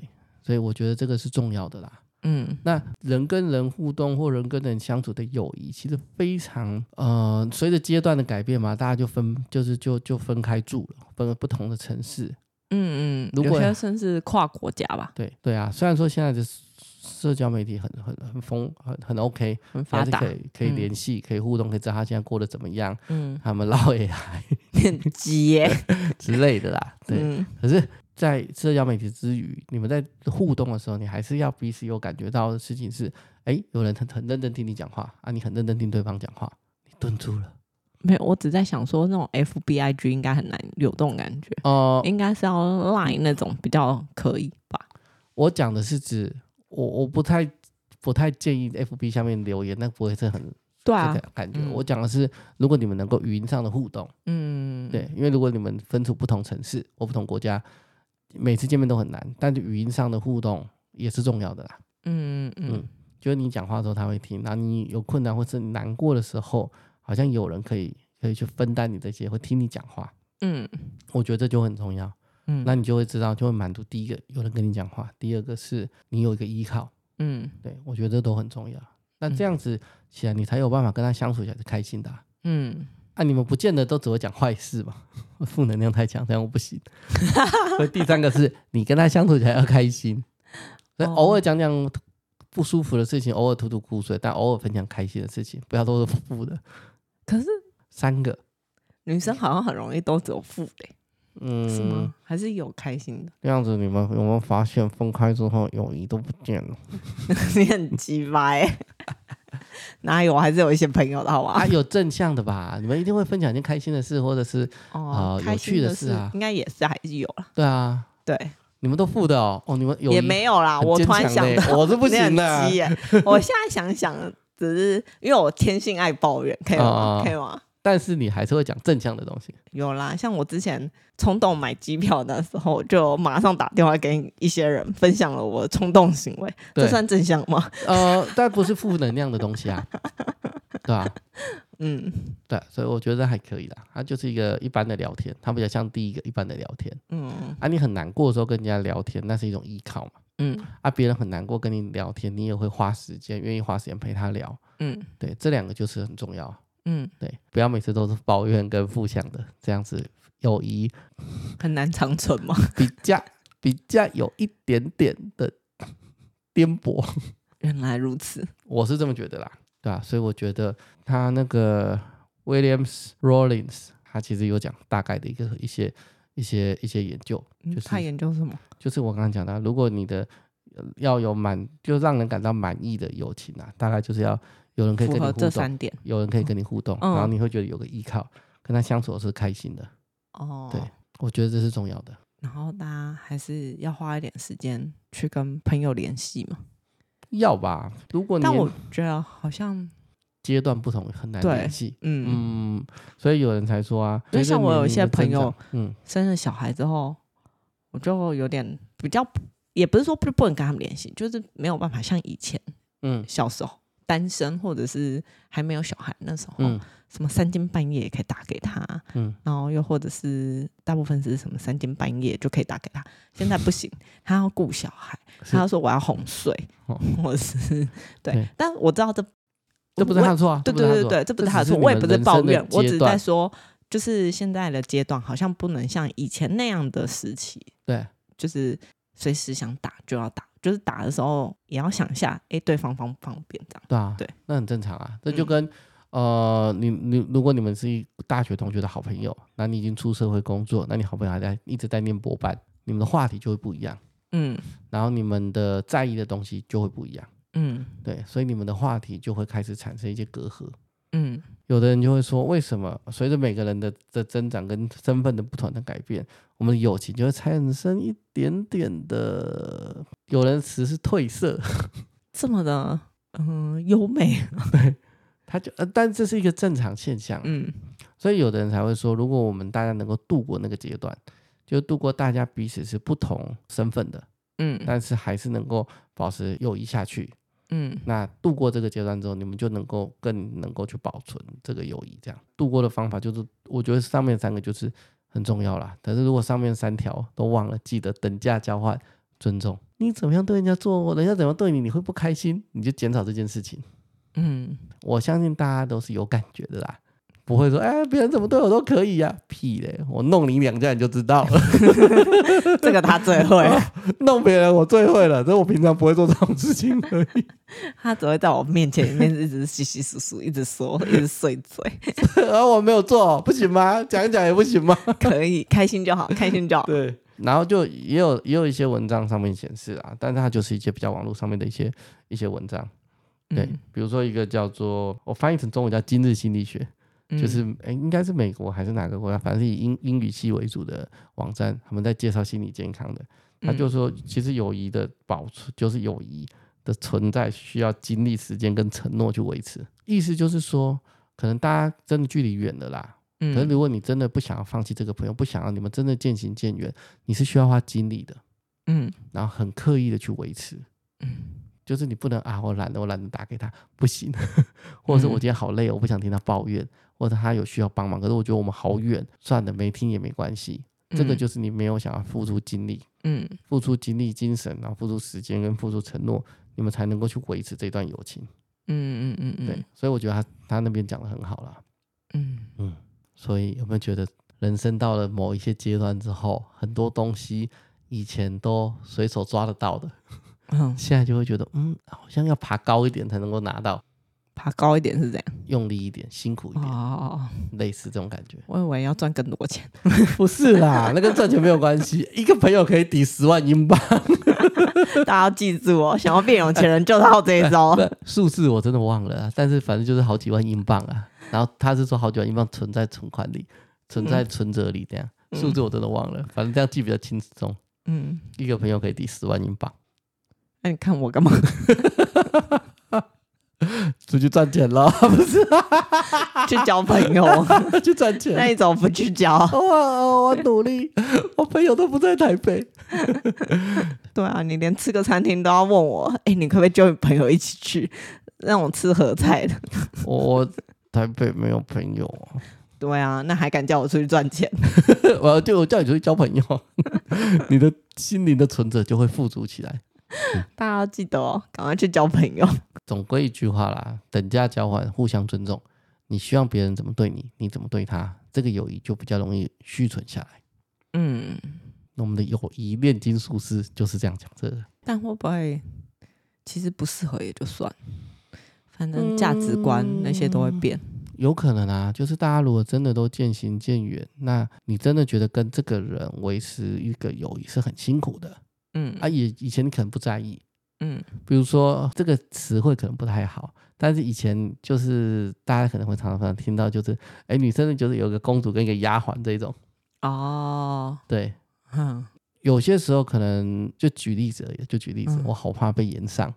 S2: 所以我觉得这个是重要的啦。嗯，那人跟人互动或人跟人相处的友谊，其实非常呃，随着阶段的改变嘛，大家就分就是就就分开住了，分了不同的城市。嗯嗯，
S1: 如果有些甚至跨国家吧。
S2: 对对啊，虽然说现在的社交媒体很很很丰很很 OK，很发达，可以可以联系，嗯、可以互动，可以知道他现在过得怎么样。嗯，他们老也还
S1: 很急 <laughs>
S2: 之类的啦。对，嗯、可是。在社交媒体之余，你们在互动的时候，你还是要彼此有感觉到的事情是：哎，有人很很认真听你讲话啊，你很认真听对方讲话，你顿住了。
S1: 没有，我只在想说，那种 FBIG 应该很难有这种感觉哦，呃、应该是要 Line 那种比较可以吧？
S2: 我讲的是指我我不太不太建议 FB 下面留言，那不会是很对啊感觉。嗯、我讲的是，如果你们能够语音上的互动，嗯，对，因为如果你们分处不同城市或不同国家。每次见面都很难，但是语音上的互动也是重要的啦。嗯嗯嗯，就是你讲话的时候他会听，那你有困难或是难过的时候，好像有人可以可以去分担你这些，会听你讲话。嗯，我觉得这就很重要。嗯，那你就会知道，就会满足第一个有人跟你讲话，第二个是你有一个依靠。嗯，对，我觉得这都很重要。那这样子起来，你才有办法跟他相处起来是开心的啊。嗯。那、啊、你们不见得都只会讲坏事嘛？<laughs> 负能量太强，这样我不行。<laughs> 所以第三个是你跟他相处起来要开心，所以偶尔讲讲不舒服的事情，偶尔吐吐苦水，但偶尔分享开心的事情，不要都是负的。
S1: 可是
S2: 三个
S1: 女生好像很容易都只有负的，嗯，是吗？还是有开心的？
S2: 这样子你们有没有发现分开之后友谊都不见了？<laughs>
S1: 你很鸡掰。<laughs> 哪有？我还是有一些朋友的好吧？
S2: 啊，有正向的吧？你们一定会分享一件开心的事，或者是哦、呃、有趣的事啊，
S1: 应该也是还是有了。
S2: 对啊，
S1: 对，
S2: 你们都负的哦。哦，你们有
S1: 也没有啦。我突然想到，<laughs>
S2: 我是不行的。<laughs>
S1: 我现在想想，只是因为我天性爱抱怨，可以吗？哦、可以吗？
S2: 但是你还是会讲正向的东西。
S1: 有啦，像我之前冲动买机票的时候，就马上打电话给一些人，分享了我的冲动行为，这算正向吗？
S2: 呃，但不是负能量的东西啊，<laughs> 对吧？嗯，对，所以我觉得还可以啦。它就是一个一般的聊天，它比较像第一个一般的聊天。嗯，啊，你很难过的时候跟人家聊天，那是一种依靠嘛。嗯，啊，别人很难过跟你聊天，你也会花时间，愿意花时间陪他聊。嗯，对，这两个就是很重要。嗯，对，不要每次都是抱怨跟负向的，这样子友谊
S1: 很难长存嘛。<laughs>
S2: 比较比较有一点点的颠簸。<laughs>
S1: 原来如此，
S2: 我是这么觉得啦，对啊，所以我觉得他那个 Williams Rawlings，他其实有讲大概的一个一些一些一些研究，就是
S1: 他研究什么？
S2: 就是我刚刚讲的，如果你的要有满，就让人感到满意的友情啊，大概就是要。有人可以跟你互动，这三点有人可以跟你互动，嗯、然后你会觉得有个依靠，跟他相处是开心的。哦，对，我觉得这是重要的。
S1: 然后大家还是要花一点时间去跟朋友联系嘛。
S2: 要吧？如果你
S1: 但我觉得好像
S2: 阶段不同，很难联系。嗯嗯，所以有人才说啊，
S1: 就像我有一些朋友，嗯，生了小孩之后，我就有点比较，也不是说不不能跟他们联系，就是没有办法像以前，嗯，小时候。单身或者是还没有小孩那时候，嗯、什么三更半夜也可以打给他，嗯、然后又或者是大部分是什么三更半夜就可以打给他。现在不行，<laughs> 他要顾小孩，他要说我要哄睡，哦、或是对，对。但我知道这
S2: 这不是他的错啊，
S1: 对对对对，这不是他的错，我也不是抱怨，我只是在说，就是现在的阶段好像不能像以前那样的时期，
S2: 对，
S1: 就是随时想打就要打。就是打的时候也要想一下，哎、欸，对方方不方便这样。
S2: 对啊，对，那很正常啊。这就跟、嗯、呃，你你如果你们是一大学同学的好朋友，那你已经出社会工作，那你好朋友还在一直在念博班，你们的话题就会不一样。
S1: 嗯，
S2: 然后你们的在意的东西就会不一样，
S1: 嗯，
S2: 对，所以你们的话题就会开始产生一些隔阂，
S1: 嗯，
S2: 有的人就会说，为什么？随着每个人的的增长跟身份的不同的改变，我们的友情就会产生一点点的，有人词是褪色，<laughs>
S1: 这么的，嗯，优美，<laughs>
S2: 对，他就呃，但这是一个正常现象，
S1: 嗯。
S2: 所以有的人才会说，如果我们大家能够度过那个阶段，就度过大家彼此是不同身份的，
S1: 嗯，
S2: 但是还是能够保持友谊下去，
S1: 嗯，
S2: 那度过这个阶段之后，你们就能够更能够去保存这个友谊。这样度过的方法就是，我觉得上面三个就是很重要啦。但是如果上面三条都忘了，记得等价交换、尊重。你怎么样对人家做，人家怎么对你，你会不开心，你就减少这件事情。
S1: 嗯，
S2: 我相信大家都是有感觉的啦。不会说，哎，别人怎么对我都可以呀、啊？屁嘞！我弄你两下你就知道了。<laughs>
S1: 这个他最会、<laughs> 哦，
S2: 弄别人我最会了。这我平常不会做这种事情而已。<laughs>
S1: 他只会在我面前里面一直稀稀疏疏，一直说，一直碎嘴。
S2: 然后我没有做，不行吗？讲一讲也不行吗？
S1: 可以，开心就好，开心就好。
S2: 对。然后就也有也有一些文章上面显示啊，但是它就是一些比较网络上面的一些一些文章。对，嗯、比如说一个叫做我翻译成中文叫《今日心理学》。就是诶，应该是美国还是哪个国家？反正是以英英语系为主的网站，他们在介绍心理健康的。他就说，其实友谊的保存，就是友谊的存在需要经历、时间跟承诺去维持。意思就是说，可能大家真的距离远了啦。可是如果你真的不想要放弃这个朋友，不想要你们真的渐行渐远，你是需要花精力的。嗯，然后很刻意的去维持。嗯。就是你不能啊，我懒得，我懒得打给他，不行。<laughs> 或者是我今天好累，我不想听他抱怨，或者他有需要帮忙，可是我觉得我们好远，算了，没听也没关系。这个就是你没有想要付出精力，嗯，付出精力、精神，然后付出时间跟付出承诺，你们才能够去维持这段友情。嗯嗯嗯嗯，对，所以我觉得他他那边讲的很好啦。嗯嗯，所以有没有觉得人生到了某一些阶段之后，很多东西以前都随手抓得到的？嗯，现在就会觉得，嗯，好像要爬高一点才能够拿到。
S1: 爬高一点是这样，
S2: 用力一点，辛苦一点，哦，类似这种感觉。
S1: 我以为要赚更多钱，<laughs>
S2: 不是啦，那跟赚钱没有关系。一个朋友可以抵十万英镑，<laughs>
S1: 大家要记住哦，想要变有钱人就靠这一招。<laughs>
S2: 数字我真的忘了，但是反正就是好几万英镑啊。然后他是说好几万英镑存在存款里，存在存折里这样。数字我真的忘了，反正这样记比较轻松。嗯，一个朋友可以抵十万英镑。
S1: 那、啊、你看我干嘛？<laughs>
S2: 出去赚钱了，<laughs> 不是？<laughs>
S1: 去交朋友，
S2: 去赚钱。
S1: 那你怎么不去交？
S2: 我我努力，我朋友都不在台北。
S1: 对啊，你连吃个餐厅都要问我，哎、欸，你可不可以叫你朋友一起去，让我吃合菜的？
S2: 我台北没有朋友。
S1: 对啊，那还敢叫我出去赚钱？
S2: 我就我叫你出去交朋友，你的心灵的存折就会富足起来。<laughs>
S1: 大家要记得哦，赶快去交朋友。
S2: 总归一句话啦，等价交换，互相尊重。你希望别人怎么对你，你怎么对他，这个友谊就比较容易续存下来。嗯，那我们的友谊炼金术师就是这样讲这个。
S1: 但会不会其实不适合也就算，反正价值观那些都会变。
S2: 嗯，有可能啊，就是大家如果真的都渐行渐远，那你真的觉得跟这个人维持一个友谊是很辛苦的。嗯啊，以以前你可能不在意，嗯，比如说这个词汇可能不太好，但是以前就是大家可能会常常听到，就是哎，女生就是有个公主跟一个丫鬟这种哦，对，嗯，有些时候可能就举例子而已，就举例子，嗯、我好怕被延上。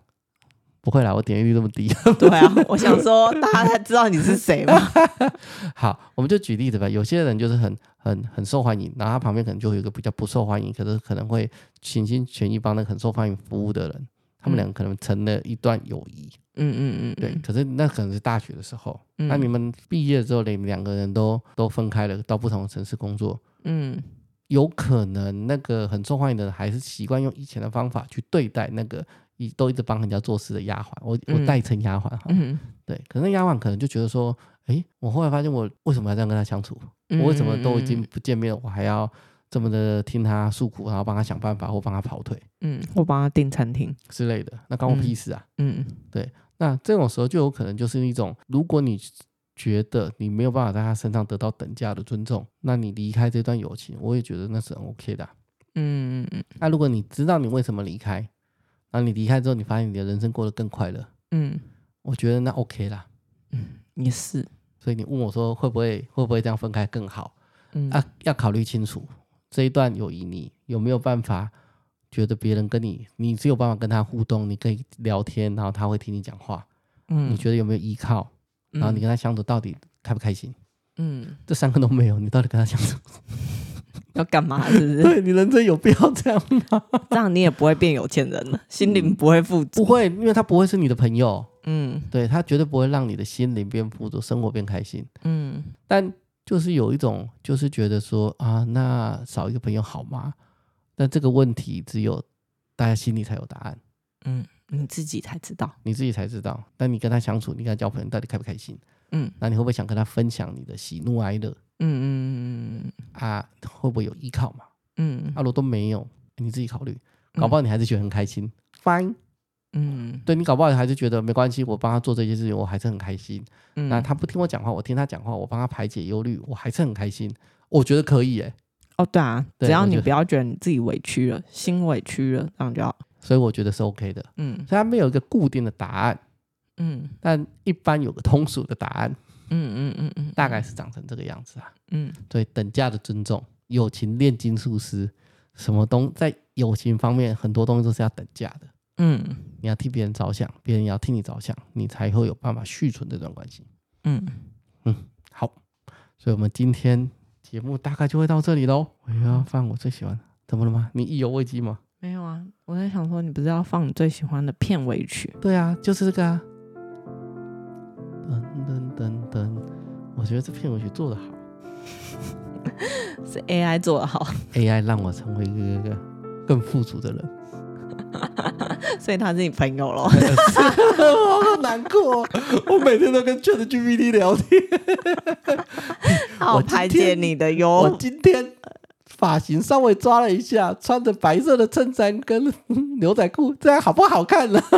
S2: 不会啦，我点击率这么低。
S1: 对啊，我想说大家才知道你是谁嘛。<laughs>
S2: 好，我们就举例子吧。有些人就是很很很受欢迎，然后他旁边可能就会有一个比较不受欢迎，可是可能会全心全意帮那个很受欢迎服务的人。他们两个可能成了一段友谊。嗯嗯嗯，对。可是那可能是大学的时候。嗯、那你们毕业之后，你们两个人都都分开了，到不同的城市工作。嗯，有可能那个很受欢迎的人还是习惯用以前的方法去对待那个。一都一直帮人家做事的丫鬟，我我代称丫鬟哈，嗯、对，可是那丫鬟可能就觉得说，哎，我后来发现我为什么要这样跟他相处？嗯、我为什么都已经不见面了，我还要这么的听他诉苦，然后帮他想办法或帮他跑腿，
S1: 嗯，或帮他订餐厅。
S2: 之类的，那关我屁事啊，嗯，嗯。对，那这种时候就有可能就是一种，如果你觉得你没有办法在他身上得到等价的尊重，那你离开这段友情，我也觉得那是很 OK 的、啊，
S1: 嗯嗯嗯。
S2: 那如果你知道你为什么离开，那你离开之后，你发现你的人生过得更快乐，
S1: 嗯，
S2: 我觉得那 OK 啦。
S1: 嗯，也是。
S2: 所以你问我说会不会会不会这样分开更好？
S1: 嗯
S2: 啊，要考虑清楚这一段友谊，你有没有办法觉得别人跟你，你只有办法跟他互动，你可以聊天，然后他会听你讲话。
S1: 嗯，
S2: 你觉得有没有依靠？然后你跟他相处到底开不开心？
S1: 嗯，
S2: 这三个都没有，你到底跟他相处 <laughs>
S1: 要干嘛？<laughs> 是不是？
S2: 对，你人生有必要这样吗？
S1: 这样你也不会变有钱人了，心灵不会富足。
S2: 不会，因为他不会是你的朋友。
S1: 嗯，
S2: 对，他绝对不会让你的心灵变富足，生活变开心。
S1: 嗯，
S2: 但就是有一种，就是觉得说啊，那少一个朋友好吗？但这个问题只有大家心里才有答案。
S1: 嗯，你自己才知道，
S2: 你自己才知道。但你跟他相处，你跟他交朋友，到底开不开心？
S1: 嗯，
S2: 那你会不会想跟他分享你的喜怒哀乐？
S1: 嗯嗯嗯嗯
S2: 啊，会不会有依靠嘛？
S1: 嗯，
S2: 阿罗都没有，你自己考虑。搞不好你还是觉得很开心。Fine。
S1: 嗯，
S2: 对，你搞不好还是觉得没关系，我帮他做这些事情，我还是很开心。
S1: 嗯，
S2: 那他不听我讲话，我听他讲话，我帮他排解忧虑，我还是很开心。我觉得可以诶。
S1: 哦，对啊，
S2: 对
S1: 只要你不要觉得你自己委屈了，心委屈了，这样就好。
S2: 所以我觉得是 OK 的。
S1: 嗯
S2: 所以他没有一个固定的答案，
S1: 嗯
S2: 但一般有个通俗的答案，
S1: 嗯嗯嗯嗯，
S2: 大概是长成这个样子啊。
S1: 嗯
S2: 对，等价的尊重，友情炼金术师，什么东在友情方面很多东西都是要等价的。
S1: 嗯
S2: 你要替别人着想，别人也要替你着想，你才会有办法续存这段关系。
S1: 嗯嗯，
S2: 好，所以我们今天节目大概就会到这里喽。我要放我最喜欢，怎么了吗？你意犹未尽吗？
S1: 没有啊，我在想说，你不是要放你最喜欢的片尾曲？
S2: 对啊，就是这个啊。噔噔噔噔，我觉得这片尾曲做得好 <laughs>
S1: 是 AI 做的好
S2: ，，AI 让我成为一个更富足的人。<laughs>
S1: 所以他是你朋友咯。<laughs>
S2: 我好难过，我每天都跟 ChatGPT 聊天。<laughs>
S1: 好排解你的忧。
S2: 我今天发型稍微抓了一下，穿着白色的衬衫跟牛仔裤，这样好不好看呢？<laughs>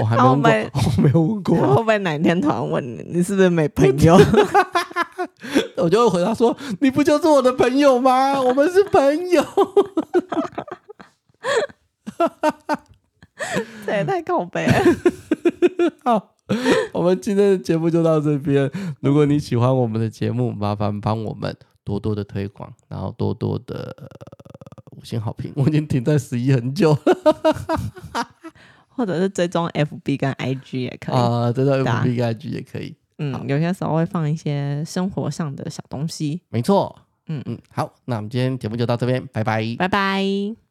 S2: 我还没问过，我没有问过、啊。
S1: 会不会哪天突然问你，你是不是没朋友？
S2: 我就会回答说：“你不就是我的朋友吗？我们是朋友。” <laughs>
S1: 这也太靠北了。<laughs>
S2: 好，我们今天的节目就到这边。如果你喜欢我们的节目，麻烦帮我们多多的推广，然后多多的、呃、五星好评。我已经停在十一很久了。<laughs>
S1: 或者是追踪 FB 跟 IG 也可以
S2: 啊，追踪 FB 跟 IG 也可以。
S1: 嗯，有些时候会放一些生活上的小东西。
S2: 没错。
S1: 嗯
S2: 嗯，好，那我们今天节目就到这边，拜拜，
S1: 拜拜。